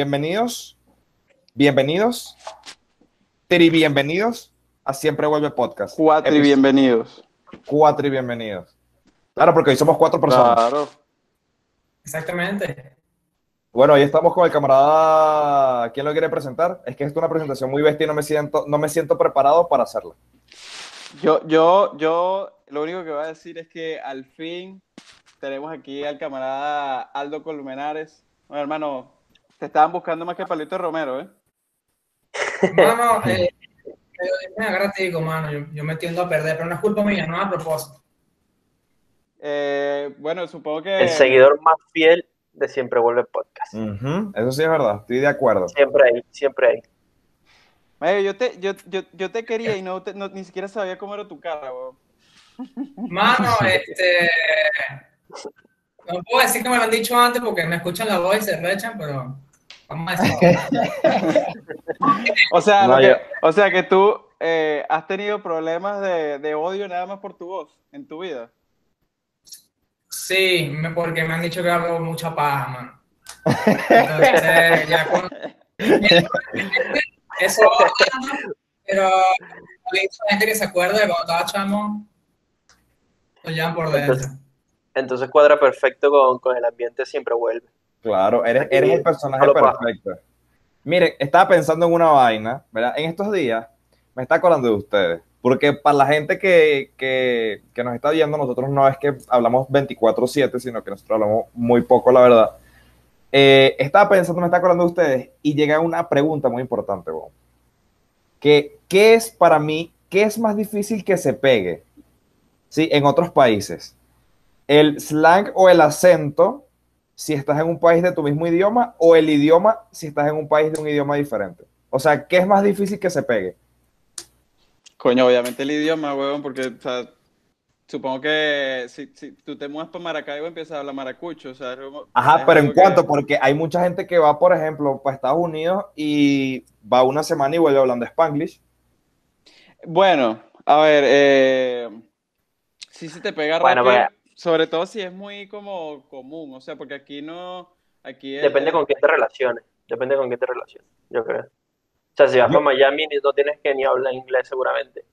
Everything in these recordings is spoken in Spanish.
Bienvenidos, bienvenidos, tri bienvenidos a Siempre Vuelve Podcast. Cuatro y bienvenidos. Cuatro y bienvenidos. Claro, porque hoy somos cuatro personas. Claro. Exactamente. Bueno, hoy estamos con el camarada. ¿Quién lo quiere presentar? Es que esto es una presentación muy bestia y no me siento, no me siento preparado para hacerla. Yo, yo, yo, lo único que voy a decir es que al fin tenemos aquí al camarada Aldo Colmenares. Bueno, hermano, te estaban buscando más que Palito Romero, ¿eh? Mano, eh, me digo, mano, yo, yo me tiendo a perder, pero no es culpa mía, no es a propósito. Eh, bueno, supongo que... El seguidor más fiel de Siempre Vuelve Podcast. Eso sí es verdad, estoy de acuerdo. Siempre ahí, siempre ahí. Mayo, yo, te, yo, yo, yo te quería y no, te- no- ni siquiera sabía cómo era tu cara, weón. Mano, este. No puedo decir que me lo han dicho antes porque me escuchan la voz y se rechan, pero. O sea, No, que- o sea que tú eh, has tenido problemas de, de odio nada más por tu voz en tu vida. Sí, me- porque me han dicho que hablo mucha paja, mano. Entonces, ya con. Eso, pero hay mucha gente que se acuerda de cuando estaba chamo, lo llevan por dentro. Entonces- Entonces cuadra perfecto con, con el ambiente Siempre Vuelve. Claro, eres, eres el personaje perfecto. Miren, estaba pensando en una vaina, ¿verdad? En estos días me está acordando de ustedes. Porque para la gente que, que, que nos está viendo, nosotros no es que hablamos 24-7, sino que nosotros hablamos muy poco, la verdad. Eh, estaba pensando, me está acordando de ustedes, y llega una pregunta muy importante, weón. Que, ¿Qué es para mí, qué es más difícil que se pegue? ¿Sí? En otros países. ¿El slang o el acento si estás en un país de tu mismo idioma o el idioma si estás en un país de un idioma diferente? O sea, ¿qué es más difícil que se pegue? Coño, obviamente el idioma, weón, porque, o sea, supongo que si, si tú te mueves para Maracaibo empiezas a hablar maracucho, o sea, Ajá, pero en que- cuanto, porque hay mucha gente que va, por ejemplo, para Estados Unidos y va una semana y vuelve hablando Spanglish. Bueno, a ver, eh, sí se te pega Bueno, rápido, pero- sobre todo si es muy como común, o sea, porque aquí no, aquí es- Depende con quién te relaciones. Depende con quién te relaciones, yo creo. O sea, si vas Yo- a Miami ni- no tienes que ni hablar inglés seguramente.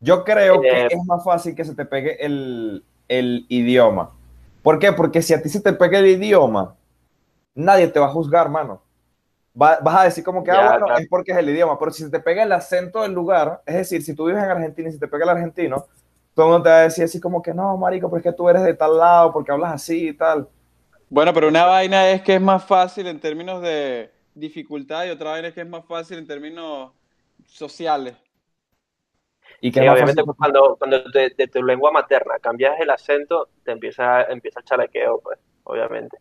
Yo creo que Eh, es más fácil que se te pegue el, el idioma. ¿Por qué? Porque si a ti se te pega el idioma, nadie te va a juzgar, mano. Va- vas a decir como que, ah, bueno, claro. es porque es el idioma. Pero si se te pega el acento del lugar, es decir, si tú vives en Argentina y se te pega el argentino, todo el mundo te va a decir así como que, no, marico, pero es que tú eres de tal lado, porque hablas así y tal. Bueno, pero una vaina es que es más fácil en términos de dificultad y otra vaina es que es más fácil en términos sociales. Y que Sí, obviamente fácil- cuando, cuando de, de tu lengua materna cambias el acento, te empieza, empieza el chalequeo, pues, obviamente.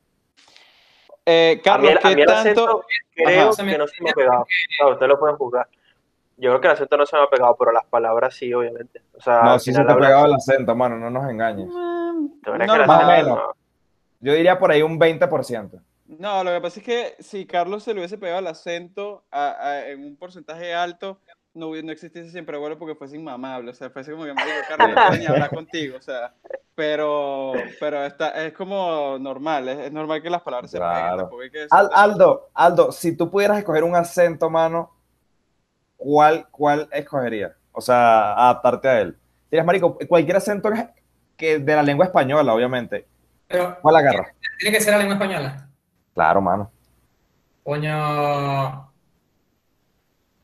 Eh, A mí, Carlos, el- a ¿qué mí el tanto? acento creo Ajá. que no se me ha pegado. Claro, ustedes lo pueden juzgar. Yo creo que el acento no se me ha pegado, pero las palabras sí, obviamente. O sea, No, si se te ha pegado el acento, mano, no nos engañes. Mm, ¿Tú crees que el normal. Más o menos. no? Yo diría por ahí un 20%. No, lo que pasa es que si Carlos se le hubiese pegado el acento a- a- en un porcentaje alto, no, hubiera- no existiese siempre bueno porque fuese inmamable. O sea, fuese como que me digo, Carlos, no ni hablar contigo. O sea, pero, pero está, es como normal, es, es normal que las palabras se peguen. Que Aldo, Aldo, si tú pudieras escoger un acento, mano, ¿cuál, cuál escogerías? O sea, adaptarte a él. Dirías, marico, cualquier acento que de la lengua española, obviamente. Pero ¿Cuál agarras? tiene que ser la lengua española. Claro, mano. Coño.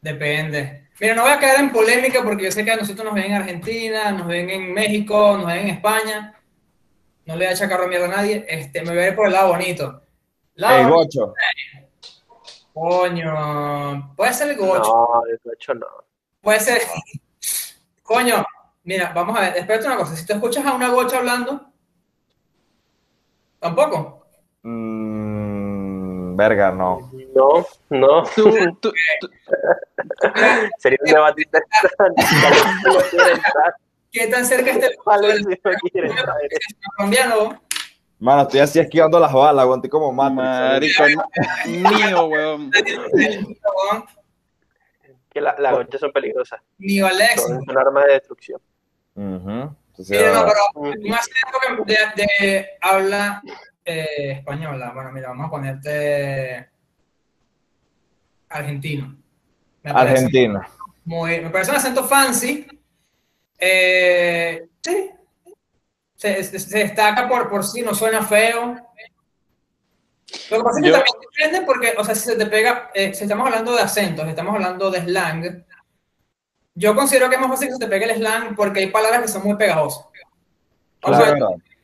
Depende. Mira, no voy a caer en polémica porque yo sé que a nosotros nos ven en Argentina, nos ven en México, nos ven en España. No le voy a echar carro a mierda a nadie. Este, me voy a ir por el lado bonito. Lado El bonito, gocho. Coño. Puede ser el gocho. No, de hecho no. Puede ser. Coño, mira, vamos a ver. Espérate una cosa. Si tú escuchas a una gocha hablando, tampoco. Mm, verga, no. No, no. Tú- tú- tú- Sería un debate interesante. ¿Qué tan cerca está el colombiano? Mano, estoy así esquivando las balas, weón. Estoy como Matrix. Marico, mío, weón. Que la- las gochas son peligrosas. Ni Alex. Son, son armas de destrucción. Entonces, Mira, no, pero un acento de, de habla eh, española. Bueno, mira, vamos a ponerte argentino. Me parece. Argentina. Muy- me parece un acento fancy. Eh, sí. Se, se- se destaca por, por sí, no suena feo. Lo que pasa es que Yo- también depende porque, o sea, si se te pega, eh, si estamos hablando de acentos, si estamos hablando de slang, yo considero que es más fácil que se te pegue el slang porque hay palabras que son muy pegajosas. O Claro,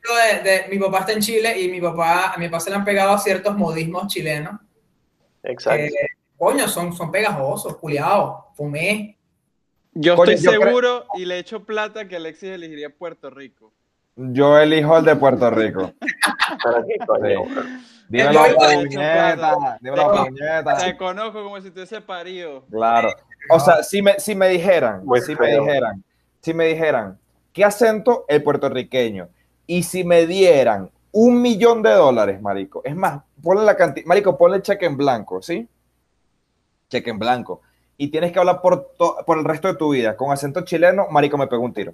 sea, de, de- mi papá está en Chile y mi papá, a mi papá se le han pegado ciertos modismos chilenos Exacto. que, coño, son, son pegajosos, culiados, fumé. Yo Coño, estoy yo seguro y le echo plata que Alexis elegiría Puerto Rico. Yo elijo el de Puerto Rico. Pero qué coño, Sí. Dímelo, puñeta. Dímelo, Te- puñeta. Te conozco como si tuviese parido. Claro. O sea, si me, si me dijeran, Muy si me dijeran, si me dijeran, ¿qué acento el puertorriqueño? Y si me dieran un millón de dólares, marico, es más, ponle la cantidad, marico, ponle cheque en blanco, ¿sí? Cheque en blanco. Y tienes que hablar por, por el resto de tu vida con acento chileno, marico, me pego un tiro.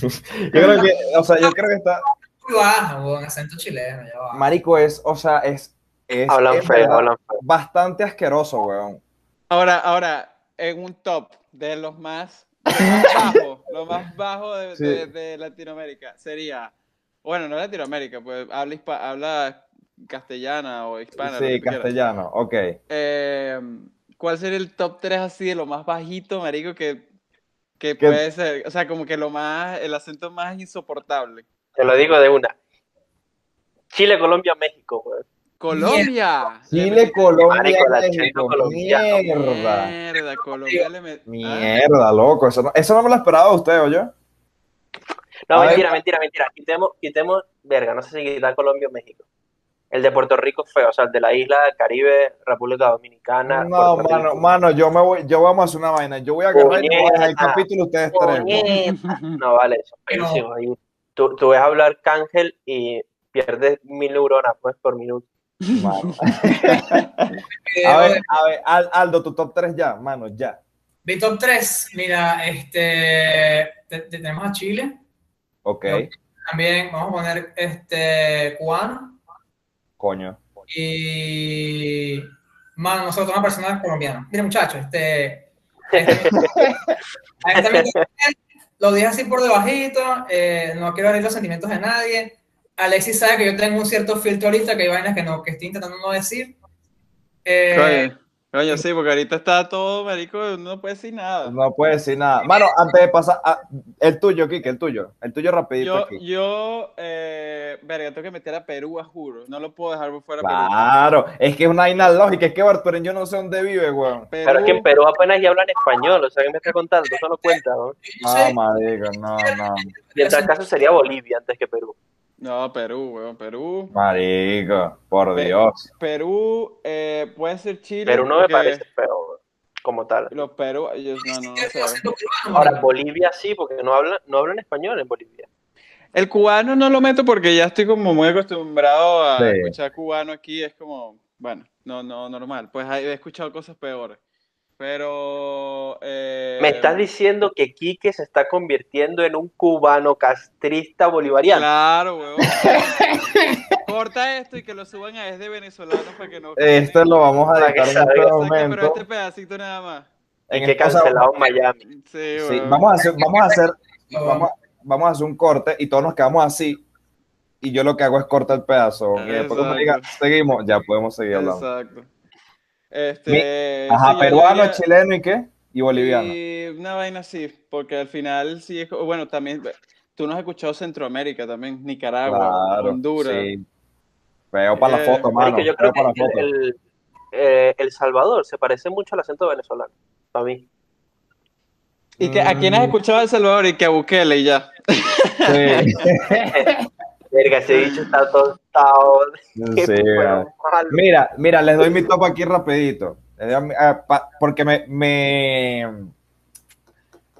Yo creo que, o sea, yo creo que está, Muy baja, weón, acento chileno, ya marico, es, o sea, es, es Hablan en feo, verdad hablan feo. bastante asqueroso, weón. Ahora, ahora, en un top de los más, los más bajos, lo más bajo de, Sí. de- de Latinoamérica sería, bueno, no Latinoamérica, pues habla, hispa- habla castellana o hispana. lo Sí, tú quieras. castellano, ok. Eh, ¿Cuál sería el top 3 así de lo más bajito, marico, que, que puede ser? O sea, como que lo más, el acento más insoportable. Te lo digo de una. Chile, Colombia, México, weón. Colombia. Le Chile, Colombia, México. Mierda. Mierda, Colombia le met- Mierda, loco. Eso no, eso no me lo esperaba usted, ¿o yo? No, A ver. mentira, mentira, mentira. Quitemos, quitemos, verga, no sé si quitar Colombia o México. El de Puerto Rico es feo, o sea, el de la isla del Caribe, República Dominicana. No, Puerto mano, Rico. mano, yo me voy, yo vamos a hacer una vaina. Yo voy a agarrar el capítulo ustedes tres. Puñeta. No, vale, eso es No. Ahí Tú, tú ves hablar cángel y pierdes mil neuronas, pues, por minuto. Mano. A ver, de- a ver, Al- Aldo, tu top 3 ya, mano, ya. Mi top 3, mira, este, te- te- tenemos a Chile, Ok, también vamos a poner este cubano coño. y, mano, nosotros una persona colombiana. Mira, muchachos, este, este, este mi top tres, lo dije así por debajito, eh, no quiero herir los sentimientos de nadie. Alexis sabe que yo tengo un cierto filtro ahorita, que hay vainas que, no, que estoy intentando no decir. Eh, Coño, sí, porque ahorita está todo, marico, no puede decir nada. No puede decir nada. Mano, antes de pasar, a- el tuyo, Kike, el tuyo. El tuyo rapidito Yo, aquí. yo, eh, verga, tengo que meter a Perú, a juro. No lo puedo dejar por fuera. Perú. Claro, es que es una vaina lógica. Es que Barturen yo no sé dónde vive, weón. Perú, Pero es que en Perú apenas ya hablan español, o sea, ¿qué me está contando? Eso no cuenta, ¿no? No, sé- marico, no, no. Y en tal caso sería Bolivia antes que Perú. No, Perú, weón, Perú. Marico, por Pe- Dios. Perú, eh, puede ser Chile. Perú no me parece feo, como tal. Los Perú, ellos, no, no, no Ahora. Bolivia sí, porque no hablan, no hablan español en Bolivia. El cubano no lo meto porque ya estoy como muy acostumbrado a Sí. escuchar cubano aquí, es como, bueno, no, no, normal. Pues he escuchado cosas peores. Pero... eh, Me estás diciendo que Quique se está convirtiendo en un cubano castrista bolivariano. Claro, weón. Corta esto y que lo suban a desde venezolanos para que no... Esto lo vamos a que en este. Saque, pero momento. este pedacito nada más. En que cancelado en Miami. Sí, Sí, vamos a hacer, vamos a hacer, vamos, a- vamos a hacer un corte y todos nos quedamos así. Y yo lo que hago es cortar el pedazo. Y después cuando diga, seguimos, ya podemos seguir hablando. Exacto. Este, Ajá, sí, peruano, diría- chileno y qué? Y boliviano. Y una vaina así, porque al final sí es, bueno, también, tú no has escuchado Centroamérica también, Nicaragua, Claro, Honduras. sí. Veo para la Eh, foto, mano. Marico, yo Veo creo para la que foto. el, el, eh, El Salvador se parece mucho al acento venezolano, para mí. ¿Y que, a quién has Mm. escuchado El Salvador? Y que a Bukele y ya. Sí. Verga, ese bicho está tostado. Malo. Mira, mira, les doy mi top aquí rapidito. Les doy mi- ah, pa- porque me, me,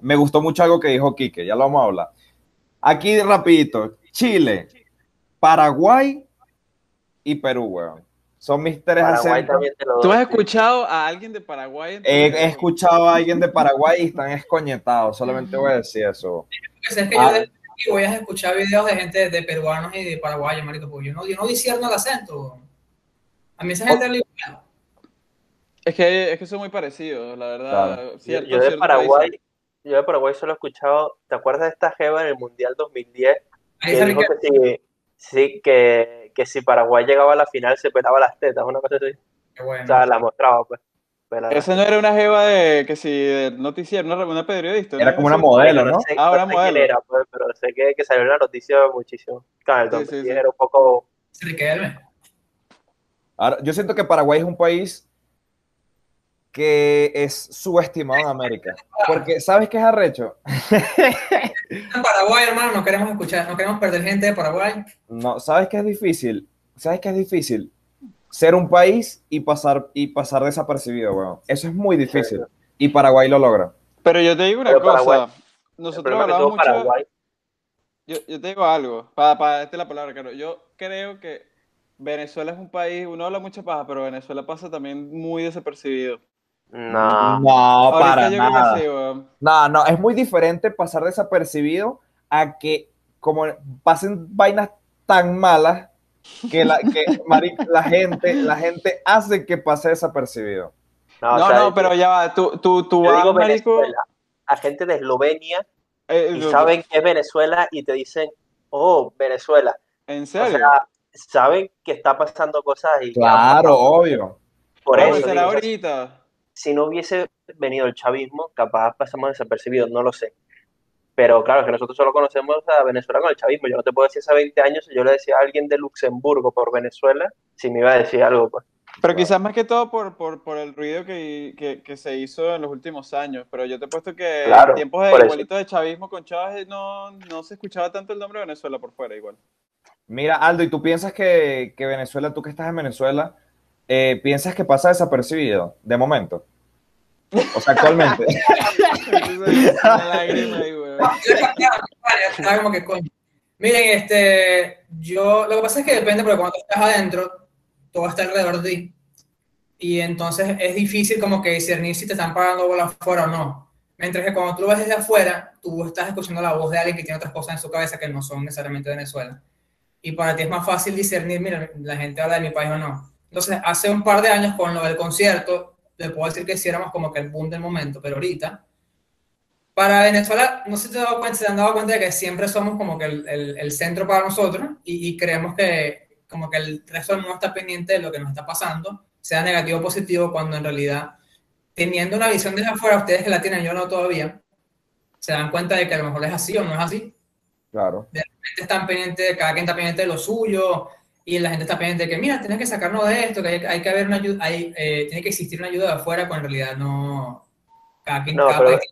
me gustó mucho algo que dijo Quique, ya lo vamos a hablar. Aquí rapidito, Chile, Paraguay y Perú, weón. Son mis tres acentos. ¿Tú has escuchado a alguien de Paraguay? He, escuchado a alguien de Paraguay y están escoñetados, solamente voy a decir eso. Pues es que Ah. yo de- y voy a escuchar videos de gente de peruanos y de paraguayos, marico, porque yo no, yo no discierno el acento. A mí esa gente le Es que, es que son muy parecidos, la verdad. Claro. Yo, Cierto- yo de Paraguay, yo de Paraguay solo he escuchado, ¿te acuerdas de esta jeva en el Mundial 2010? Ahí Que dijo que si, sí, que, que si Paraguay llegaba a la final se pelaba las tetas, una cosa así. Qué bueno. O sea, la mostraba, pues. Pelada. Esa no era una jeva de, que si, del noticiero, una, una periodista. Era ¿no? como una modelo, ¿no? sé, Ah, no sé quién modelo. era, pues, pero sé que, que salió en la noticia muchísimo. Claro, el Sí, 2010 sí, sí. era un poco... Ahora, yo siento que Paraguay es un país que es subestimado en América. Porque, ¿sabes qué es arrecho? En Paraguay, hermano, no queremos escuchar, no queremos perder gente de Paraguay. No, ¿sabes qué es difícil? ¿Sabes qué es difícil? Ser un país y pasar, y pasar desapercibido, weón. Eso es muy difícil. Y Paraguay lo logra. Pero yo te digo una Pero cosa. Paraguay- Nosotros hablamos mucho. Paraguay, Yo, yo te digo algo, para, para es la palabra, claro. Yo creo que Venezuela es un país, uno habla mucha paja, pero Venezuela pasa también muy desapercibido. no. No, Ahorita para yo nada. No, no, es muy diferente pasar desapercibido a que como pasen vainas tan malas que la, que, maric, la gente, la gente hace que pase desapercibido. No, o No, sea, no, pero ya va, tú, tú, tú yo vas, digo marico, Venezuela, a gente de Eslovenia eh, y lo- saben que es Venezuela y te dicen, oh, Venezuela. ¿En O serio? sea, saben que está pasando cosas y Claro, obvio. Por No, eso, digo, o ahorita. si no hubiese venido el chavismo, capaz pasamos desapercibidos, no lo sé. Pero claro, que nosotros solo conocemos a Venezuela con el chavismo. Yo no te puedo decir hace 20 años, si yo le decía a alguien de Luxemburgo por Venezuela, si me iba a decir algo, pues. Pero quizás más que todo por, por, por el ruido que, que, que se hizo en los últimos años. Pero yo te he puesto que Claro, en tiempos de eso. igualito de chavismo con Chávez no, no se escuchaba tanto el nombre de Venezuela por fuera igual. Mira, Aldo, ¿y tú piensas que, que Venezuela, tú que estás en Venezuela, eh, piensas que pasa desapercibido de momento? O sea, actualmente. Como que coño. Miren, este, yo, lo que pasa es que depende, porque cuando estás adentro, todo está alrededor de ti. Y entonces es difícil como que discernir si te están pagando bola afuera o no. Mientras que cuando tú lo ves desde afuera, tú estás escuchando la voz de alguien que tiene otras cosas en su cabeza que no son necesariamente de Venezuela. Y para ti es más fácil discernir, mira, la gente habla de mi país o no. Entonces, hace un par de años con lo del concierto, le puedo decir que sí éramos como que el boom del momento, pero ahorita, para Venezuela, no sé si te, has dado cuenta, se han dado cuenta de que siempre somos como que el, el- el centro para nosotros y, y creemos que como que el resto del mundo está pendiente de lo que nos está pasando, sea negativo o positivo, cuando en realidad, teniendo una visión desde afuera, ustedes que la tienen, yo no todavía, se dan cuenta de que a lo mejor es así o no es así. Claro. La gente está pendiente, cada quien está pendiente de lo suyo y la gente está pendiente de que, mira, tienes que sacarnos de esto, que hay, hay que haber una ayuda, hay, eh, tiene que existir una ayuda de afuera, cuando en realidad no... Cada quien, No, cada pero- país.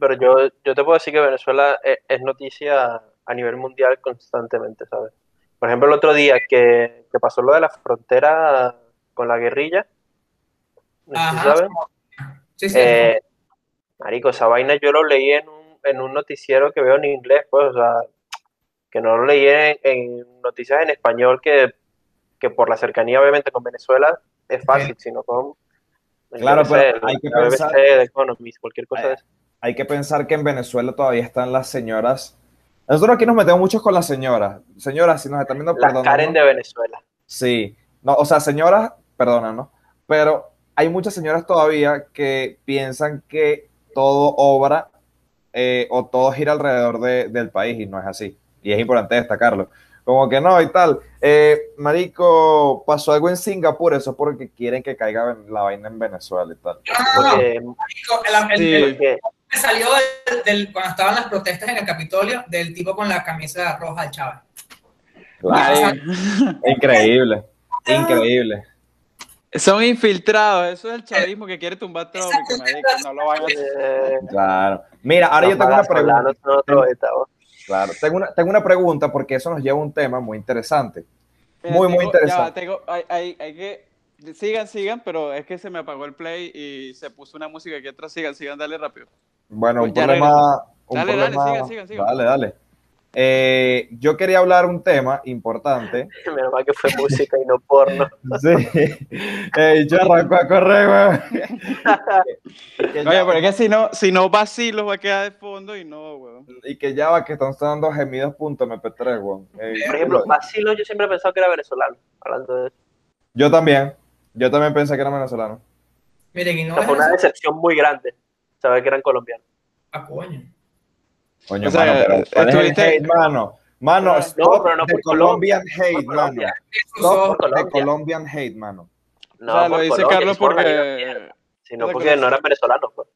Pero yo, yo te puedo decir que Venezuela es, es noticia a nivel mundial constantemente, ¿sabes? Por ejemplo, el otro día que, que pasó lo de la frontera con la guerrilla, no Ajá. sabes. Sí, sí, Eh, marico, esa vaina yo lo leí en un, en un noticiero que veo en inglés, pues, o sea, que no lo leí en, en noticias en español, que, que por la cercanía, obviamente, con Venezuela es fácil, sino con. Claro, pero sé, hay que la BBC, pensar- The Economist, cualquier cosa de eso. Hay que pensar que en Venezuela todavía están las señoras. Nosotros aquí nos metemos muchos con las señoras. Señoras, si nos están viendo, perdónanos. Karen de Venezuela. Sí, no, o sea, señoras, perdónanos, pero hay muchas señoras todavía que piensan que todo obra eh, o todo gira alrededor de- del país y no es así. Y es importante destacarlo. Como que no y tal. Eh, marico, pasó algo en Singapur, eso es porque quieren que caiga la vaina en Venezuela y tal. No, no, no, Porque, el- el- Sí. el- salió del, del- cuando estaban las protestas en el Capitolio del tipo con la camisa roja de Chávez. Ay, increíble, increíble. son infiltrados, eso es el chavismo que quiere tumbar todo, no lo van a hacer. Claro. Mira, ahora yo tengo una pregunta. Claro, tengo una, tengo una pregunta porque eso nos lleva a un tema muy interesante. Mira, Muy, muy interesante. ya tengo- hay, hay- hay que. Sigan, sigan, pero es que se me apagó el play y se puso una música aquí atrás. Sigan, sigan, dale rápido. Bueno, un Pues problema. un Dale, dale, sigan, sigan, sigan. Dale, dale. Eh, yo quería hablar un tema importante. Menos mal que fue música y no porno. Sí. Ey, yo arranco a correr, weón. Oye, pero es que si no, si no vacilos va a quedar de fondo y no, weón. Y que ya va, que están sonando gemidos.mp3, weón. Ey, Por ejemplo, Basilo yo siempre he pensado que era venezolano, hablando de eso. yo también. Yo también pensé que era venezolano. Miren, y no O sea, es fue una decepción muy grande saber que eran colombianos. Ah, coño. Coño, O sea, mano, pero ¿cuál es el estuviste- hate, mano? Mano, No, stop pero no por Colombian Colombia, hate, por mano. Colombia. Eso Stop Colombia. the Colombian hate, mano. No, o sea, lo dice Colombia, Carlos porque... sino de porque no eran venezolanos. Pues.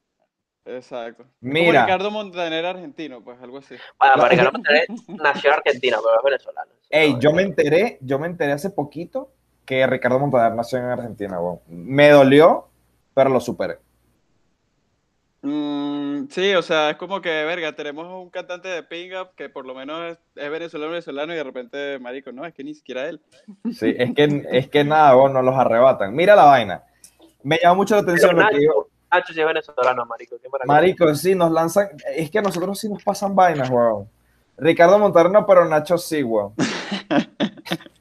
Exacto. Mira. Como Ricardo Montaner argentino, pues algo así. Bueno, Ricardo Montaner nació en Argentina, pero es venezolano. Ey, No, yo me enteré, yo me enteré hace poquito que Ricardo Montaner nació en Argentina, weón. Me dolió, pero lo superé. Mm, sí, o sea, es como que, verga, tenemos un cantante de pinga que por lo menos es, es venezolano, venezolano y de repente, marico, no, es que ni siquiera él. Sí, es que, es que nada, weón, nos los arrebatan. Mira la vaina. Me llama mucho la Pero atención lo que yo- Nacho, Nacho sí es venezolano, marico. Qué. Marico, sí, nos lanzan. Es que a nosotros sí nos pasan vainas, weón. Ricardo Montaner no, pero Nacho sí, weón.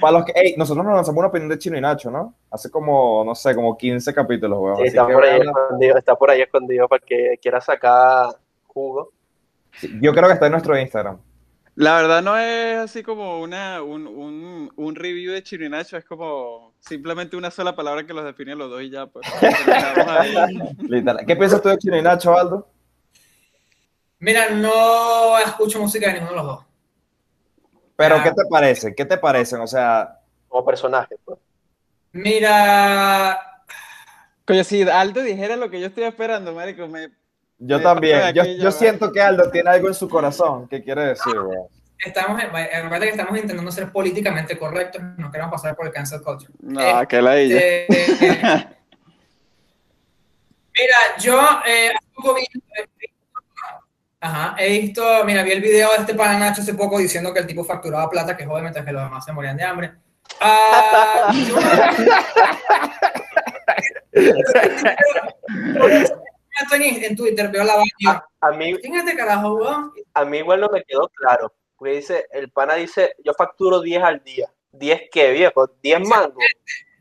Para los que, ey, nosotros nos lanzamos una opinión de Chino y Nacho, ¿no? Hace como, no sé, como 15 capítulos, weón. Sí, está por ahí escondido, está por ahí escondido para que quiera sacar jugo. sí, yo creo que está en nuestro Instagram. La verdad no es así como una, un, un, un review de Chino y Nacho, es como simplemente una sola palabra que los define a los dos y ya, pues. ¿Qué piensas tú de Chino y Nacho, Aldo? Mira, no escucho música de ninguno de los dos. Pero, Ah. ¿qué te parece? ¿Qué te parecen? O sea, Como personaje. Pues. Mira, Coño, si Aldo dijera lo que yo estoy esperando, marico, me... yo Me también. Yo, yo siento que Aldo tiene algo en su corazón. ¿Qué quiere decir, weón? estamos, en- recuerda que estamos intentando ser políticamente correctos, no queremos pasar por el cancel culture. No, que la ella. Eh, eh, mira, yo eh, hace poco vi, ajá, he visto, mira, vi el video de este pana Nacho hace poco diciendo que el tipo facturaba plata, que joder, mientras que los demás se morían de hambre. Ah, yo- en, en Twitter veo la vaina. A mí, ¿Quién es este carajo, weón? a mí igual no me quedó claro. Porque dice, el pana dice, yo facturo 10 al día. ¿10 qué, viejo? ¿10 mangos?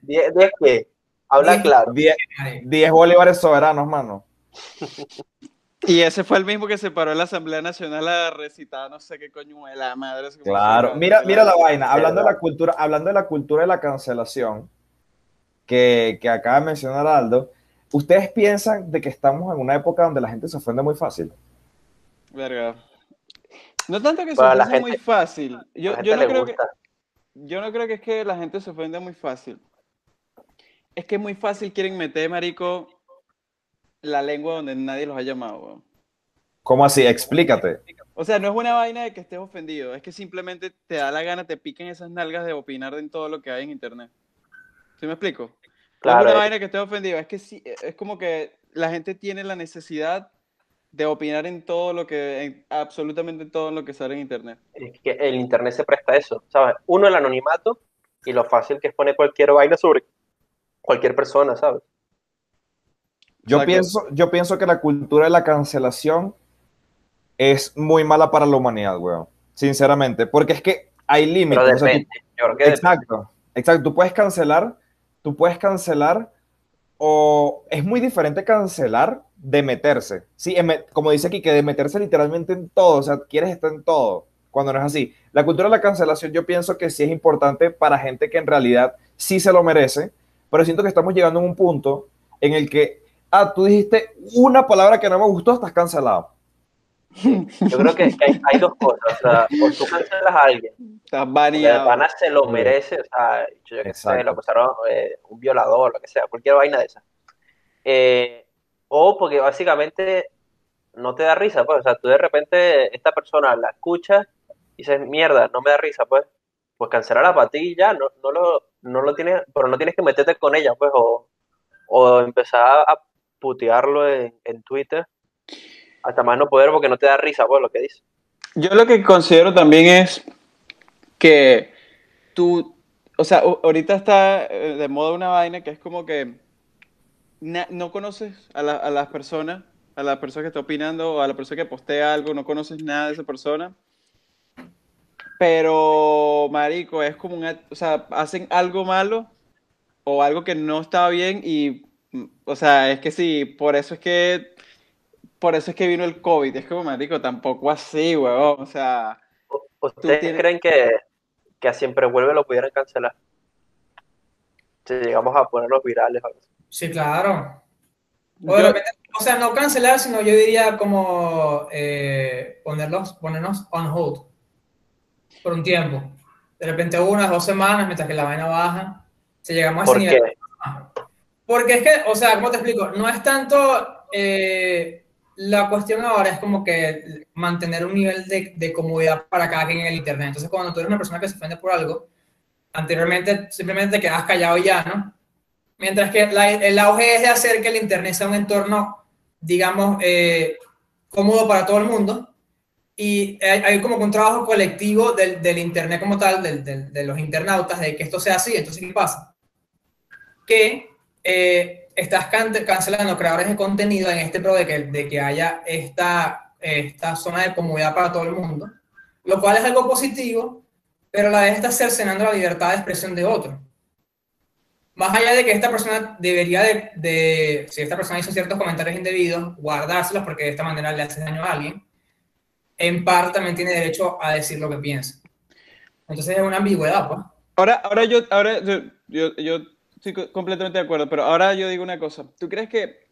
¿10, 10 qué? Habla Diez. claro. 10, Marico. 10 bolívares soberanos, mano. Y ese fue el mismo que se paró en la Asamblea Nacional a recitar no sé qué coño de la madre. Claro, mira, mira la vaina, hablando de la cultura, hablando de la cultura de la cancelación que, que acaba de mencionar Aldo, ¿ustedes piensan de que estamos en una época donde la gente se ofende muy fácil? Verga. No tanto que se gente- muy fácil. Yo, yo no creo que, yo no creo que es que la gente se ofenda muy fácil. Es que es muy fácil quieren meter, marico, la lengua donde nadie los ha llamado, weón. ¿Cómo así? Explícate. O sea, no es una vaina de que estés ofendido, es que simplemente te da la gana, te pican esas nalgas de opinar en todo lo que hay en internet. ¿Sí me explico? No es Claro, una eh. vaina que estés ofendido, es que sí, es como que la gente tiene la necesidad de opinar en todo lo que, en absolutamente todo lo que sale en internet. Es que el internet se presta a eso, ¿sabes? Uno, el anonimato y lo fácil que es poner cualquier vaina sobre cualquier persona, ¿sabes? Yo Exacto. pienso, yo pienso que la cultura de la cancelación es muy mala para la humanidad, weón. Sinceramente, porque es que hay límites. Pero o sea, tú- depende. Que depende. Exacto, exacto. Tú puedes cancelar, tú puedes cancelar, o es muy diferente cancelar de meterse. Sí, en como dice aquí, que de meterse literalmente en todo, o sea, quieres estar en todo, cuando no es así. La cultura de la cancelación yo pienso que sí es importante para gente que en realidad sí se lo merece, pero siento que estamos llegando a un punto en el que, ah, tú dijiste una palabra que no me gustó, estás cancelado. Yo creo que, que hay, hay dos cosas. O sea, o tú cancelas a alguien, Estás baneado. pana se lo merece, o sea, yo, yo qué sé, lo acusaron eh, un violador, lo que sea, cualquier vaina de esa. Eh, o porque básicamente no te da risa, pues, o sea, tú de repente esta persona la escuchas y dices, mierda, no me da risa, pues, pues cancelarla para ti y ya, no, no lo, no lo tienes, pero no tienes que meterte con ella, pues, o, o empezar a putearlo en, en Twitter hasta más no poder porque no te da risa, pues, lo que dice. Yo lo que considero también es que tú, o sea, ahorita está eh, de moda una vaina que es como que na- no conoces a, la- a las personas, a la persona que está opinando o a la persona que postea algo, no conoces nada de esa persona. Pero, marico, es como un, o sea, hacen algo malo o algo que no estaba bien y, o sea, es que sí, por eso es que por eso es que vino el COVID. Es como, marico, tampoco así, huevón. O sea, ¿U- ¿Ustedes tienes- creen que, que a Siempre Vuelve lo pudieran cancelar? Si llegamos a ponerlos virales. o algo así. Sí, claro. O, de Yo- repente- o sea, no cancelar, sino yo diría como eh, ponerlos, ponernos on hold por un tiempo. De repente unas dos semanas mientras que la vaina baja, si llegamos a ese ¿Por nivel. qué? Porque es que, o sea, ¿cómo te explico? No es tanto eh, la cuestión ahora, es como que mantener un nivel de, de comodidad para cada quien en el Internet. Entonces, cuando tú eres una persona que se ofende por algo, anteriormente simplemente te quedas callado y ya, ¿no? Mientras que la- el auge es de hacer que el Internet sea un entorno, digamos, eh, cómodo para todo el mundo. Y hay, hay como un trabajo colectivo del, del Internet como tal, del- del- de los internautas, de que esto sea así. Entonces, ¿qué pasa? Que eh, estás can- cancelando creadores de contenido en este pro de que, de que haya esta, esta zona de comodidad para todo el mundo, lo cual es algo positivo, pero a la vez estás cercenando la libertad de expresión de otro. Más allá de que esta persona debería de, de- si esta persona hizo ciertos comentarios indebidos, guardárselos porque de esta manera le hace daño a alguien, en parte también tiene derecho a decir lo que piensa. Entonces es una ambigüedad, pues. Ahora, ahora yo, ahora yo, yo, yo estoy co- completamente de acuerdo, pero ahora yo digo una cosa. ¿Tú crees que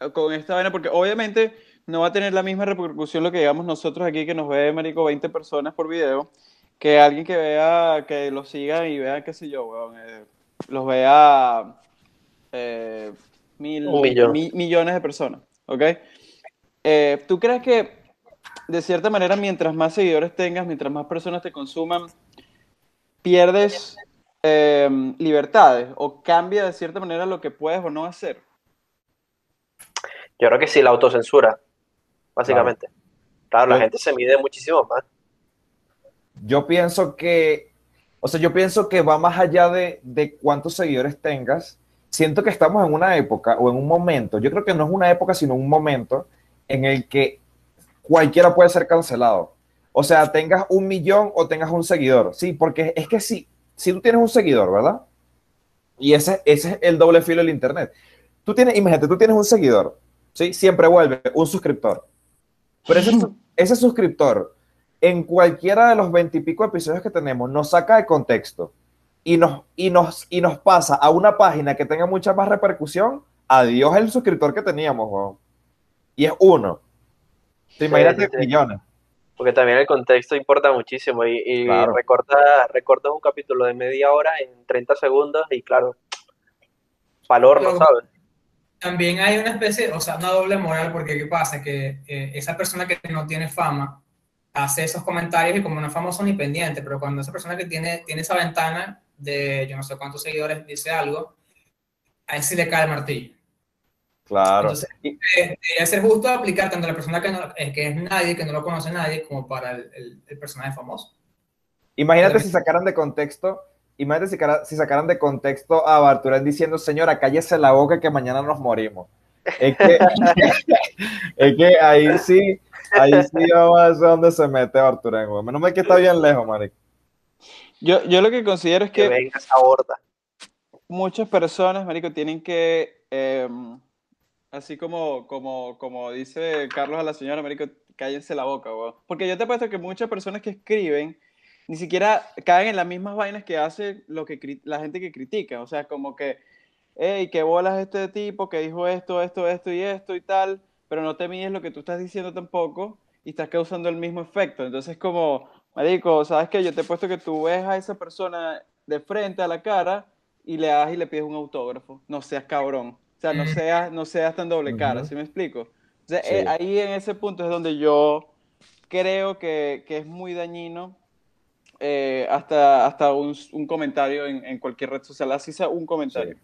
eh, con esta vaina, porque obviamente no va a tener la misma repercusión lo que digamos nosotros aquí, que nos ve, marico, 20 personas por video, que alguien que vea, que lo siga y vea, qué sé yo, weón, eh, los vea eh, mil, millón. mi- millones de personas, ¿ok? Eh, ¿Tú crees que de cierta manera, mientras más seguidores tengas, mientras más personas te consuman, pierdes eh, libertades o cambia de cierta manera lo que puedes o no hacer. Yo creo que sí, la autocensura, básicamente. Claro, la Yo- gente se mide muchísimo más. Yo pienso que, o sea, yo pienso que va más allá de, de cuántos seguidores tengas. Siento que estamos en una época o en un momento, yo creo que no es una época, sino un momento en el que cualquiera puede ser cancelado. O sea, tengas un millón o tengas un seguidor. Sí, porque es que si, si tú tienes un seguidor, ¿verdad? Y ese, ese es el doble filo del Internet. Tú tienes, imagínate, tú tienes un seguidor, ¿sí? Siempre vuelve un suscriptor. Pero ese, ese suscriptor, en cualquiera de los veintipico episodios que tenemos, nos saca de contexto y nos, y, nos, y nos pasa a una página que tenga mucha más repercusión. Adiós el suscriptor que teníamos, weón. Y es uno. ¿Te imagínate sí, sí. millones? Porque también el contexto importa muchísimo y, y Claro. recorta, recortas un capítulo de media hora en 30 segundos y claro, valor, ¿no sabes? También hay una especie, o sea, una doble moral, porque ¿qué pasa? Que eh, esa persona que no tiene fama hace esos comentarios y como no es famoso ni pendiente, pero cuando esa persona que tiene, tiene esa ventana de yo no sé cuántos seguidores dice algo, a él sí le cae el martillo. Claro. Entonces, debería ser justo aplicar tanto a la persona que, no, que es nadie, que no lo conoce nadie, como para el, el- el personaje famoso. Imagínate si sacaran de contexto, imagínate si, cara- si sacaran de contexto a Barturán diciendo, señora, cállese la boca que mañana nos morimos. Es que, es que ahí sí, ahí sí vamos a ver dónde se mete Barturán, güey. Menos mal que está bien lejos, marico. Yo, yo lo que considero es Que que venga esa horda. muchas personas, marico, tienen que, eh, así como, como, como dice Carlos a la señora, marico, cállense la boca, weón. Porque yo te apuesto que muchas personas que escriben ni siquiera caen en las mismas vainas que hace lo que la gente que critica. O sea, como que, hey, qué bolas este tipo que dijo esto, esto, esto y esto y tal, pero no te mides lo que tú estás diciendo tampoco y estás causando el mismo efecto. Entonces, como, marico, ¿sabes qué? Yo te he puesto que tú ves a esa persona de frente a la cara y le das y le pides un autógrafo. No seas cabrón. Sea, no seas, no seas tan doble cara. ¿sí me explico? O sea, Sí. eh, ahí en ese punto es donde yo creo que, que es muy dañino eh, hasta, hasta un, un comentario en, en cualquier red social, así sea un comentario.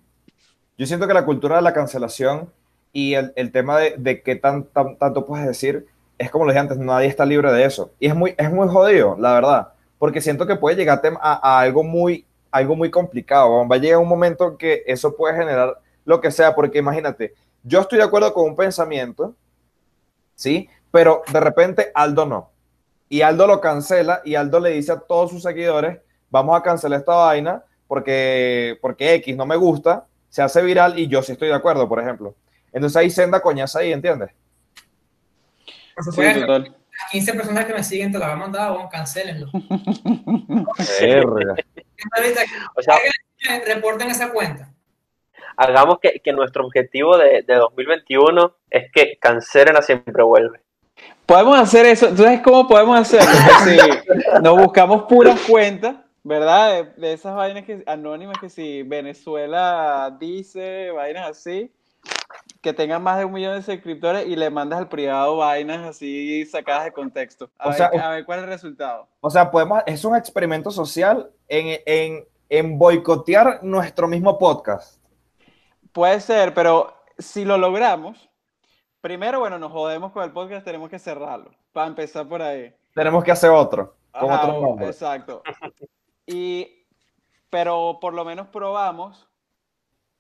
Yo siento que la cultura de la cancelación y el, el tema de, de qué tan, tan- tanto puedes decir, es como lo dije antes, nadie está libre de eso. Y es muy, es muy jodido, la verdad, porque siento que puede llegar a, a- a algo, muy, algo muy complicado. Va a llegar un momento que eso puede generar lo que sea, porque imagínate, yo estoy de acuerdo con un pensamiento, ¿sí? Pero de repente Aldo no. Y Aldo lo cancela y Aldo le dice a todos sus seguidores, vamos a cancelar esta vaina porque, porque X no me gusta, se hace viral y yo sí estoy de acuerdo, por ejemplo. Entonces ahí senda coñaza ahí, ¿entiendes? Por Sí, total. las 15 personas que me siguen te la voy a mandar, bueno, cancelenlo. O sea, que reporten esa cuenta. Hagamos que, que nuestro objetivo de, de 2021 es que cancelen a siempre vuelve. Podemos hacer eso. ¿Tú sabes cómo podemos hacerlo? Que si nos buscamos puras cuentas, ¿verdad? De, de esas vainas que, anónimas que si Venezuela dice, vainas así, que tengan más de un millón de suscriptores y le mandas al privado vainas así sacadas de contexto. A, O ver, sea, a ver cuál es el resultado. O sea, podemos, es un experimento social en, en, en boicotear nuestro mismo podcast. Puede ser, pero si lo logramos, primero, bueno, nos jodemos con el podcast, tenemos que cerrarlo, para empezar por ahí. Tenemos que hacer otro, con Ajá, otro nombre. Exacto. Y, pero por lo menos probamos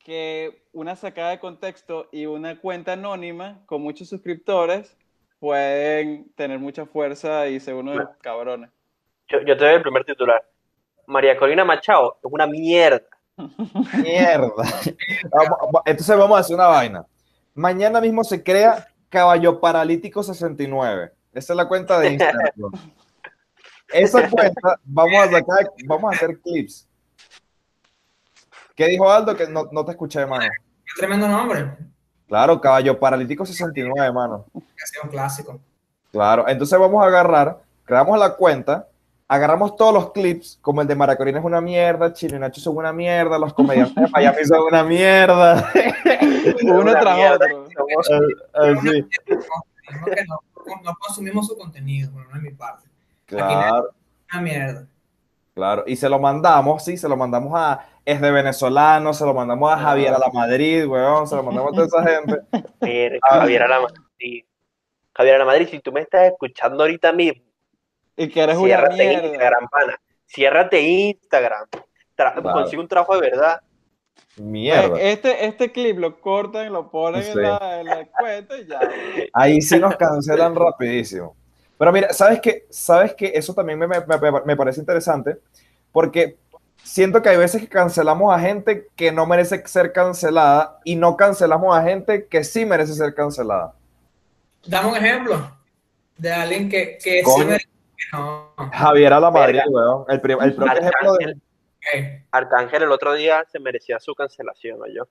que una sacada de contexto y una cuenta anónima con muchos suscriptores pueden tener mucha fuerza y ser unos Claro. cabrones. Yo, yo te doy el primer titular. María Corina Machado es una mierda. Mierda. Entonces vamos a hacer una vaina. Mañana mismo se crea Caballo Paralítico 69. Esa es la cuenta de Instagram. Esa cuenta vamos a sacar, vamos a hacer clips. ¿Qué dijo Aldo? Que no, no te escuché, mano. Qué tremendo nombre. Claro, Caballo Paralítico 69, mano. Un clásico. Claro, entonces vamos a agarrar, creamos la cuenta, agarramos todos los clips, como el de Maracorina es una mierda, Chino y Nacho son una mierda, los comediantes de Miami son una mierda. Uno Una tras mierda. otro. Así. Que no, no consumimos su contenido, menos de mi parte. Claro, Una mierda. claro. Y se lo mandamos, sí, se lo mandamos a Es de Venezolano, se lo mandamos a Javier a la Madrid, weón, se lo mandamos a toda esa gente. Ah. Javier a la Madrid. Javier a la Madrid, si tú me estás escuchando ahorita mismo, Y que eres una ciérrate mierda. Instagram, pana. Ciérrate Instagram. Tra-. Consigue un trabajo de verdad. Mierda. Este, este clip lo cortan, lo ponen Sí. en, la, en la cuenta y ya. Ahí sí nos cancelan rapidísimo. Pero mira, ¿sabes qué? ¿Sabes qué? Eso también me, me- me- me parece interesante porque siento que hay veces que cancelamos a gente que no merece ser cancelada y no cancelamos a gente que sí merece ser cancelada. Dame un ejemplo de alguien que, que sí Coño. No. Javier a la Verga. weón. El, pri- el propio ejemplo de... Arcángel, el otro día se merecía su cancelación, ¿no? Yo.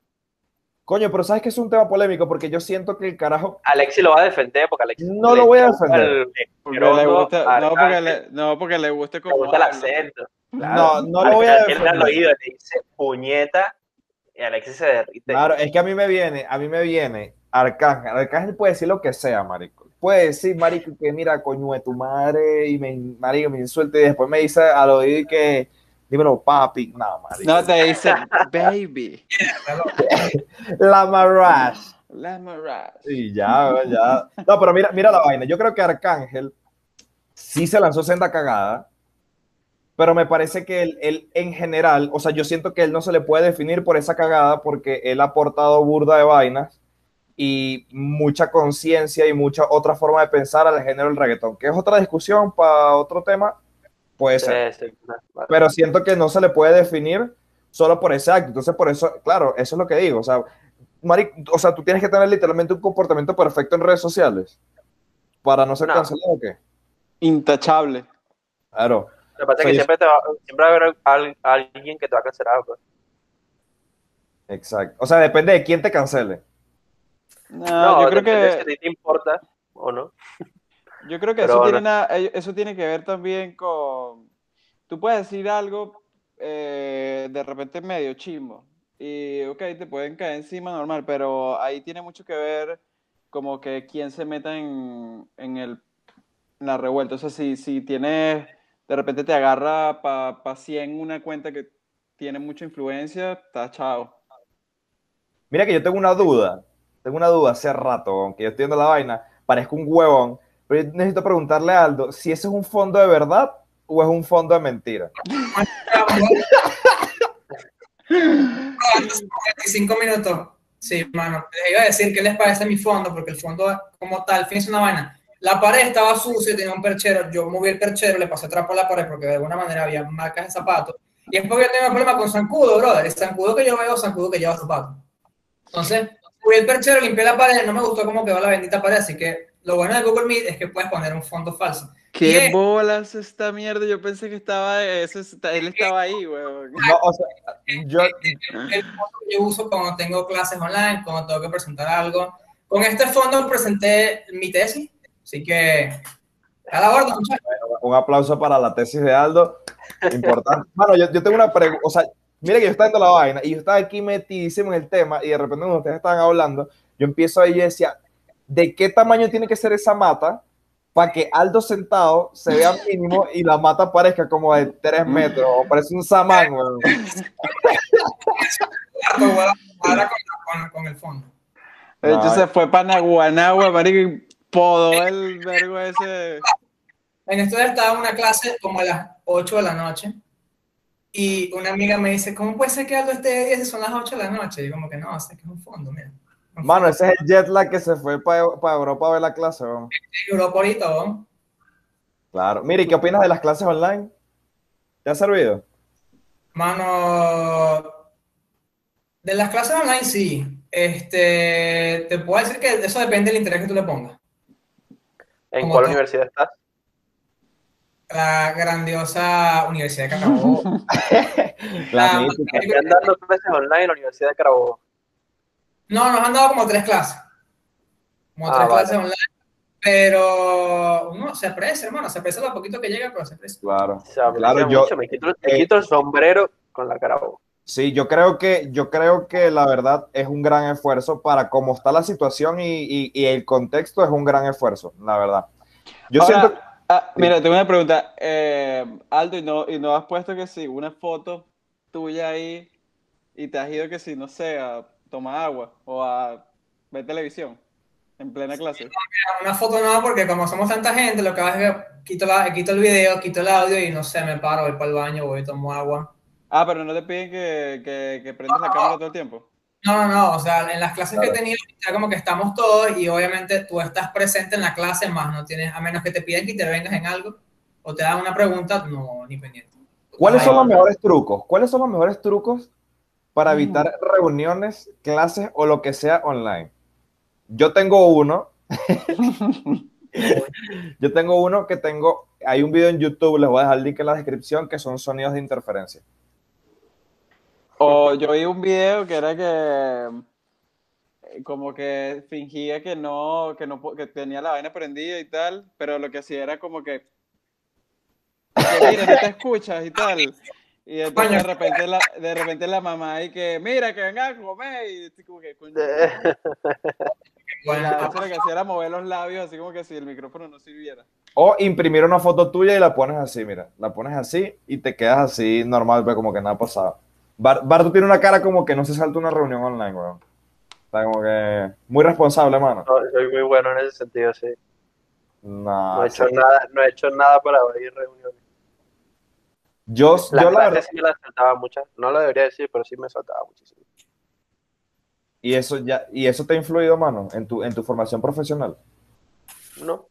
Coño, pero ¿sabes que es un tema polémico? Porque yo siento que el carajo... Alexi lo va a defender porque Alexi No le lo voy a defender. el- Porque el le gusta, no, porque le, no, porque le guste le como gusta el acento. No, no lo voy a al defender. oído le dice puñeta y Alexi se derrite. Claro, es que a mí me viene, a mí me viene Arcángel. Arcángel puede decir lo que sea, marico. Puede decir, marico, que mira, coño de tu madre, y me, marico, me insulta, y después me dice al oído que, dímelo, papi. No, marico. No, te dice, baby, La Marash. me rise. Y ya, ya. No, pero mira, mira la vaina. Yo creo que Arcángel sí se lanzó senda cagada, pero me parece que él, él, en general, o sea, yo siento que él no se le puede definir por esa cagada porque él ha aportado burda de vainas y mucha conciencia y mucha otra forma de pensar al género del reggaetón, que es otra discusión para otro tema, puede ser. Sí, sí, claro. Pero siento que no se le puede definir solo por ese acto. Entonces, por eso, claro, eso es lo que digo. O sea, Mari, o sea, tú tienes que tener literalmente un comportamiento perfecto en redes sociales para no ser No. cancelado o qué. Intachable. Claro. Lo que pasa es que siempre, te va, siempre va a haber al- alguien que te va a cancelar. Pues. Exacto. O sea, depende de quién te cancele. No, No, yo creo que ti te importa o no. Yo creo que eso, bueno. tiene eh, eso tiene que ver también con... Tú puedes decir algo eh, de repente medio chimbo y, ok, te pueden caer encima normal, pero ahí tiene mucho que ver como que quién se meta en, en el, en la revuelta. O sea, si, si tienes, de repente te agarra para pa 100 una cuenta que tiene mucha influencia, está chao. Mira que yo tengo una duda. Tengo una duda hace rato, aunque yo estoy viendo la vaina, parezco un huevón. Pero yo necesito preguntarle a Aldo si ese es un fondo de verdad o es un fondo de mentira. 25 minutos. Sí, mano. Les iba a decir qué les parece mi fondo, porque el fondo como tal, fíjense una vaina. La pared estaba sucia, tenía un perchero. Yo moví el perchero, le pasé trapo a la pared porque de alguna manera había marcas de zapatos. Y es porque yo tenía un problema con zancudo, brother. El zancudo que yo veo, zancudo que lleva zapatos. Entonces, moví el perchero, limpié la pared, no me gustó cómo quedó la bendita pared, así que lo bueno de Google Meet es que puedes poner un fondo falso. ¿Qué Y- bolas esta mierda? Yo pensé que estaba, eso está- él estaba ahí, weón. No, o sea, yo, el fondo que yo uso cuando tengo clases online, cuando tengo que presentar algo. Con este fondo presenté mi tesis, así que a la orden, muchachos. un aplauso para la tesis de Aldo. Importante. Mano, yo, yo tengo una pregunta. O sea, mire que yo estaba viendo la vaina y yo estaba aquí metidísimo en el tema y de repente cuando ustedes estaban hablando, yo empiezo ahí y decía, ¿de qué tamaño tiene que ser esa mata para que Aldo sentado se vea mínimo y la mata parezca como de 3 metros o parece un samán, weón? Ahora con, con- con el fondo. De hecho, se fue para Naguanagua, marico, y podó el vergo ese. En esto estaba en una clase como a las 8 de la noche y una amiga me dice, ¿cómo puede ser que algo esté de 10 si son las 8 de la noche? Y yo como que no, sé que es un fondo, mira. Un Mano, ese es el jet lag que se fue para Europa a ver la clase, weón. Europa ahorita, ¿no? Claro. Mire, ¿y qué opinas de las clases online? ¿Te ha servido? Mano, de las clases online sí. Este, te puedo decir que eso depende del interés que tú le pongas. ¿En Como cuál universidad estás? La grandiosa Universidad de Carabobo. La mítica. Están dando clases online en la Universidad de Carabobo. No, nos han dado como tres clases. Como Ah, tres vale. clases online. Pero uno se aprecia, hermano. Se aprecia lo poquito que llega, pero se aprecia. Claro. Se aprecia Claro, yo- mucho. Me quito, me eh, quito el sombrero con la Carabobo. Sí, yo creo que, yo creo que la verdad es un gran esfuerzo para cómo está la situación y, y- y el contexto es un gran esfuerzo, la verdad. Yo Ahora, siento, ah, mira, tengo una pregunta. Eh, Aldo, ¿y no, ¿y no has puesto que sí, una foto tuya ahí y te has ido que sí, no sé, a tomar agua o a ver televisión en plena clase? Una foto no, porque como somos tanta gente, lo que hago es que quito, la, quito el video, quito el audio y no sé, me paro, voy para el baño, voy, tomo agua. Ah, pero no te piden que, que, que prendas la cámara todo el tiempo. No, no, no, o sea, en las clases que he tenido, ya como que estamos todos y obviamente tú estás presente en la clase, más no tienes, a menos que te pidan que intervengas en algo o te hagan una pregunta, no, ni pendiente. ¿cuáles son los mejores trucos? ¿Cuáles son los mejores trucos para Mm. evitar reuniones, clases o lo que sea online? Yo tengo uno, yo tengo uno que tengo, hay un video en YouTube, les voy a dejar el link en la descripción, que son sonidos de interferencia. O yo vi un video que era que eh, como que fingía que no, que no, que tenía la vaina prendida y tal, pero lo que hacía era como que, que mira, no te escuchas y tal. Y entonces de repente la, de repente la mamá y que, mira, que venga a comer, y así como que, coño. Y Bueno, lo que hacía era mover los labios así como que si el micrófono no sirviera. O imprimir una foto tuya y la pones así, mira, la pones así y te quedas así normal, pero como que nada ha pasado. Bar- Barto tiene una cara como que no se salta una reunión online, weón. Está como que muy responsable, mano. No, soy muy bueno en ese sentido, sí. No, No he hecho sí. nada, no he hecho nada para ir reuniones. Yo, La yo la verdad, sí la saltaba muchas. No lo debería decir, pero sí me saltaba muchísimo. y eso ya, y eso te ha influido, mano, en tu, en tu formación profesional. No.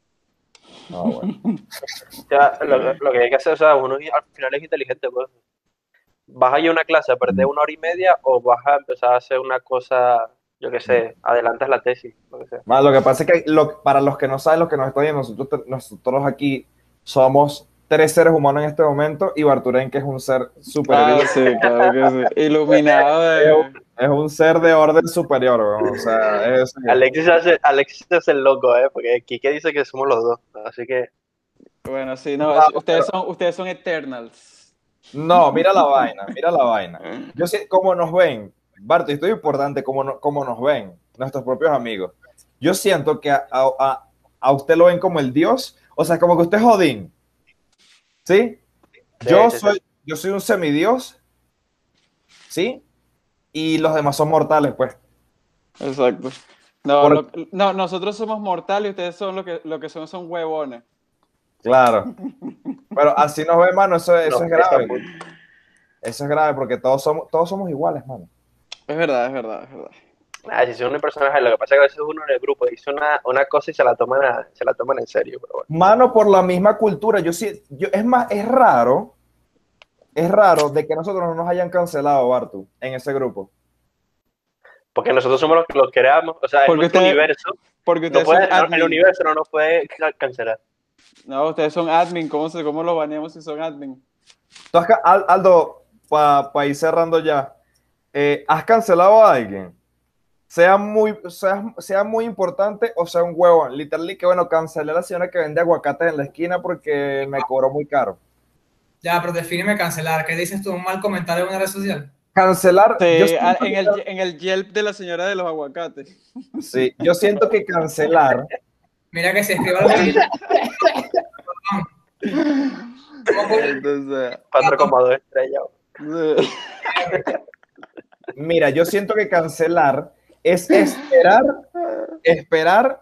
Ah, bueno. O sea, lo, lo que hay que hacer, o sea, uno al final es inteligente, pues. ¿Vas a ir a una clase a perder una hora y media o vas a empezar a hacer una cosa, yo qué sé, adelantas la tesis, lo que sea? Mano, lo que pasa es que lo- para los que no saben, los que nos están viendo, nosotros, nosotros aquí somos tres seres humanos en este momento y Barturen, que es un ser superior. Ah, sí, claro que sí. Iluminado de... Es un ser de orden superior. O sea, es... Alexis se hace, Alexis hace el loco, ¿eh? Porque Kike dice que somos los dos, así que... Bueno, sí, no, Vamos, ustedes son, ustedes son Eternals. No, mira la vaina, mira la vaina. Yo sé cómo nos ven, Barto, y esto es importante, cómo, no- cómo nos ven nuestros propios amigos. Yo siento que a, a- a usted lo ven como el dios, o sea, como que usted es Odín. ¿Sí? Sí, Yo sí, sí. soy, yo soy un semidios, ¿sí? Y los demás son mortales, pues. Exacto. No, Por- lo- no, nosotros somos mortales y ustedes son lo que, lo que son son huevones. Claro. Pero así nos ve, mano, eso, eso No, es grave. Eso es grave porque todos somos, todos somos iguales, mano. Es verdad, es verdad, es verdad. Ah, si son un personaje, lo que pasa es que a veces uno en el grupo dice una, una cosa y se la toman, a- se la toman en serio, pero bueno. Mano, por la misma cultura. Yo sí, yo, es más, es raro, es raro de que nosotros no nos hayan cancelado, Bartu, en ese grupo. Porque nosotros somos los que los creamos, o sea, Porque ustedes- universo, Porque no puede, son no, el universo no nos puede ca- cancelar. No, ustedes son admin, ¿cómo, se, cómo lo baneamos si son admin? Tú has Aldo, para ir cerrando ya, eh, ¿has cancelado a alguien? Sea muy, sea, sea muy importante o sea un huevo. Literalmente, que bueno, cancelé a la señora que vende aguacates en la esquina porque me cobró muy caro. Ya, pero defíneme cancelar. ¿Qué dices tú? ¿Un mal comentario en una red social? Cancelar, Sí, yo, en, el, en el Yelp de la señora de los aguacates. sí, yo siento que cancelar, Mira que se escriba algo. ¿Cómo fue? Entonces, 4,2 estrellas. mira, yo siento que cancelar es esperar, esperar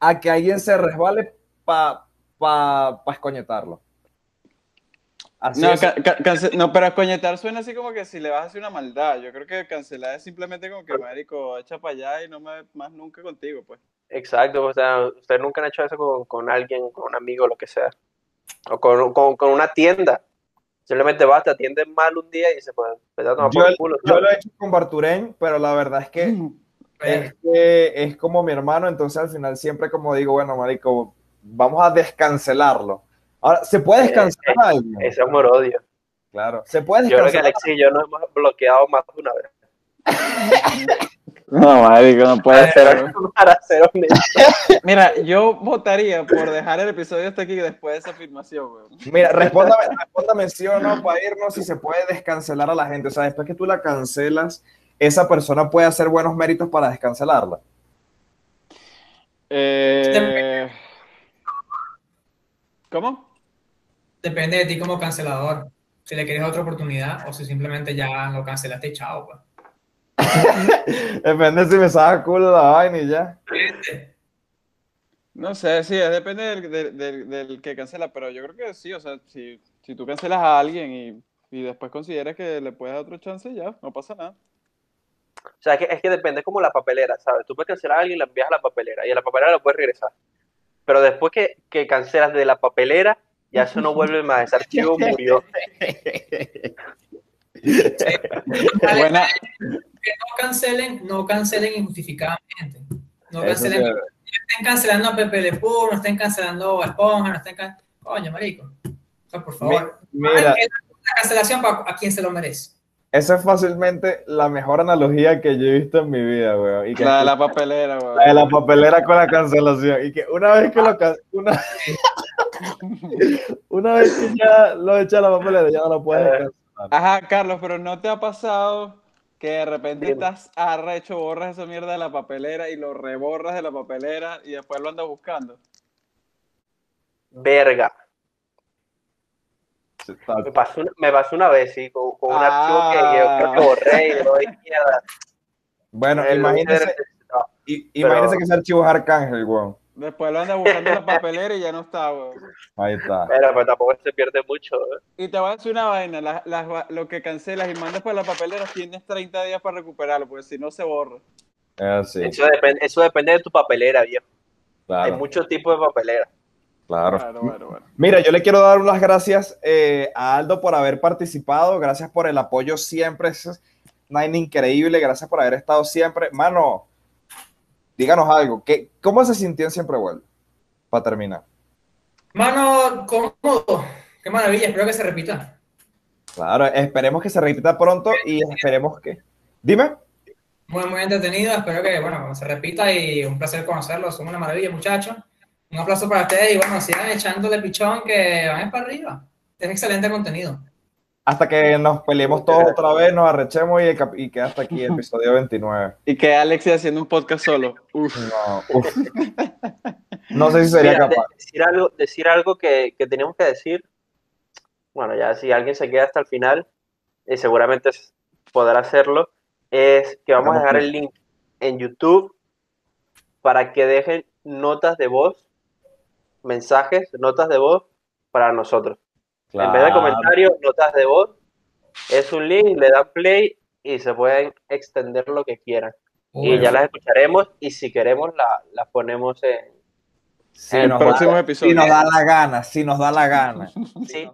a que alguien se resbale para pa, pa escoñetarlo. Así No, ca- no, pero coñetar suena así como que si le vas a hacer una maldad. Yo creo que cancelar es simplemente como que, marico, echa para allá y no me más nunca contigo, pues. Exacto, o sea, ustedes nunca han hecho eso con, con alguien, con un amigo, lo que sea. O con, con, con una tienda. Simplemente vas, te atienden mal un día y se puede empezar a tomar Yo, por el culo. yo lo he hecho con Barturén, pero la verdad es que es, que es como mi hermano, entonces al final siempre como digo, bueno, marico, vamos a descancelarlo. Ahora, ¿se puede descancelar a alguien? Ese amor odio. Claro, se puede Yo creo que descancelar. Alexis y yo nos hemos bloqueado más de una vez. No, marico, no puede ser. Para ser. Mira, yo votaría por dejar el episodio hasta aquí después de esa afirmación, weón. Mira, respóndame, respóndame sí o no para irnos si se puede descancelar a la gente. O sea, después que tú la cancelas, esa persona puede hacer buenos méritos para descancelarla. Eh, ¿Cómo? Depende de ti como cancelador. Si le quieres otra oportunidad o si simplemente ya lo cancelaste y chao. Pues. Depende si me saca culo la vaina y ya. No sé, sí, depende del, del- del- del que cancela, pero yo creo que sí, o sea, si, si tú cancelas a alguien y, y después consideras que le puedes dar otro chance, ya, no pasa nada. O sea, es que, es que depende como la papelera, ¿sabes? Tú puedes cancelar a alguien y la envías a la papelera y a la papelera la puedes regresar. Pero después que, que cancelas de la papelera, ya eso no vuelve más. Ese archivo murió. Buena, Que no cancelen, no cancelen injustificadamente. No cancelen, sí, no estén cancelando a Pepe Le Pew, no estén cancelando a Esponja, no estén can... Coño, marico. O sea, por favor. Mi- mira. La cancelación para a quien se lo merece. Esa es fácilmente la mejor analogía que yo he visto en mi vida, weón. Y que la de la papelera, weón. la de la papelera con la cancelación. Y que una vez que lo una, una vez que ya lo echa a la papelera, ya no lo puedes cancelar. Ajá, Carlos, pero ¿no te ha pasado que de repente Dime. estás arrecho, borras esa mierda de la papelera y lo reborras de la papelera y después lo andas buscando? Verga. Me pasó una, me pasó una vez, sí, con, con un Ah. archivo que yo creo que borré y hay mierda. Bueno, lo imagínese, hice- no, i- pero- imagínese que ese archivo es Arcángel, weón. Después lo andas buscando en la papelera y ya no está, weón. Ahí está. Pero, pero tampoco se pierde mucho. ¿eh? Y te voy a decir una vaina, las- las lo que cancelas y mandas por la papelera tienes 30 días para recuperarlo, porque si no se borra. Así, Eso, depende, eso depende de tu papelera, viejo. Hay claro, muchos tipos de papelera. claro. Claro, bueno, bueno. Mira, yo le quiero dar unas gracias eh, a Aldo por haber participado. Gracias por el apoyo siempre. Es vaina increíble. Gracias por haber estado siempre. Mano, díganos algo. ¿Qué, ¿Cómo se sintió en Siempre Vuelve? Para terminar. Mano, cómodo. Qué maravilla, espero que se repita. Claro, esperemos que se repita pronto y esperemos que. Dime. Muy, muy entretenido. Espero que, bueno, se repita y un placer conocerlos. Son una maravilla, muchachos. Un aplauso para ustedes y, bueno, sigan echándole pichón que van para arriba. Es excelente contenido. Hasta que nos peleemos todos otra vez, nos arrechemos y, y que hasta aquí el episodio 29. Y que Alex haciendo un podcast solo. Uf. No, uf. No sé si sería Mira, de- capaz. decir algo, decir algo que, que teníamos que decir. Bueno, ya si alguien se queda hasta el final, y seguramente s- podrá hacerlo, es que vamos a dejar el link en YouTube para que dejen notas de voz, mensajes, notas de voz para nosotros. En vez de comentarios, notas de voz. Es un link, le dan play y se pueden extender lo que quieran. y ya las escucharemos y si queremos la- las ponemos en, Si En nos próximos da- episodios. Si nos da la gana, si nos da la gana. Sí,